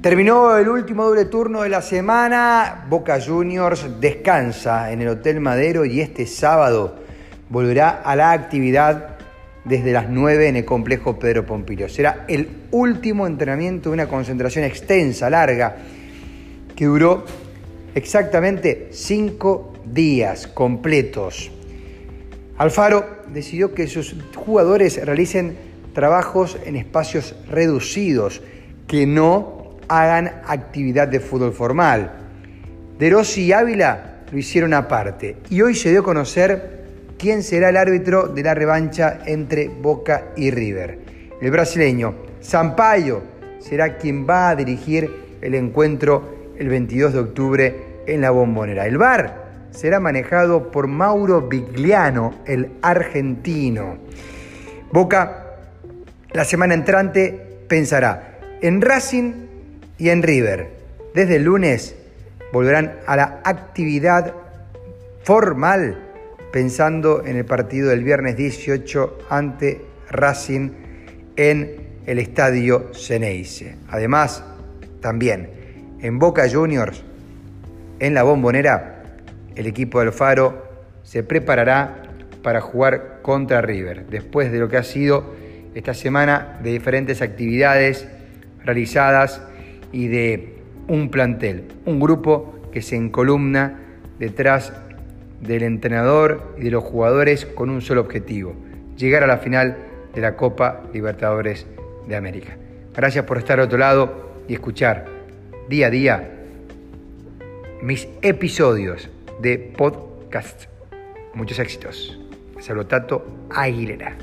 Terminó el último doble turno de la semana. Boca Juniors descansa en el Hotel Madero y este sábado volverá a la actividad desde las 9 en el complejo Pedro Pompilio. Será el último entrenamiento de una concentración extensa, larga, que duró exactamente 5 días completos. Alfaro decidió que sus jugadores realicen trabajos en espacios reducidos, que no hagan actividad de fútbol formal. De Rossi y Ávila lo hicieron aparte y hoy se dio a conocer quién será el árbitro de la revancha entre Boca y River. El brasileño Sampaio será quien va a dirigir el encuentro el 22 de octubre en la bombonera. El VAR será manejado por Mauro Vigliano, el argentino. Boca la semana entrante pensará en Racing y en River. Desde el lunes volverán a la actividad formal pensando en el partido del viernes 18 ante Racing en el estadio Ceneice. Además, también en Boca Juniors, en la bombonera, el equipo del Faro se preparará para jugar contra River, después de lo que ha sido esta semana de diferentes actividades realizadas y de un plantel, un grupo que se encolumna detrás del entrenador y de los jugadores con un solo objetivo, llegar a la final de la Copa Libertadores de América. Gracias por estar a otro lado y escuchar día a día mis episodios de podcast. Muchos éxitos. Saludos Tato Aguilera.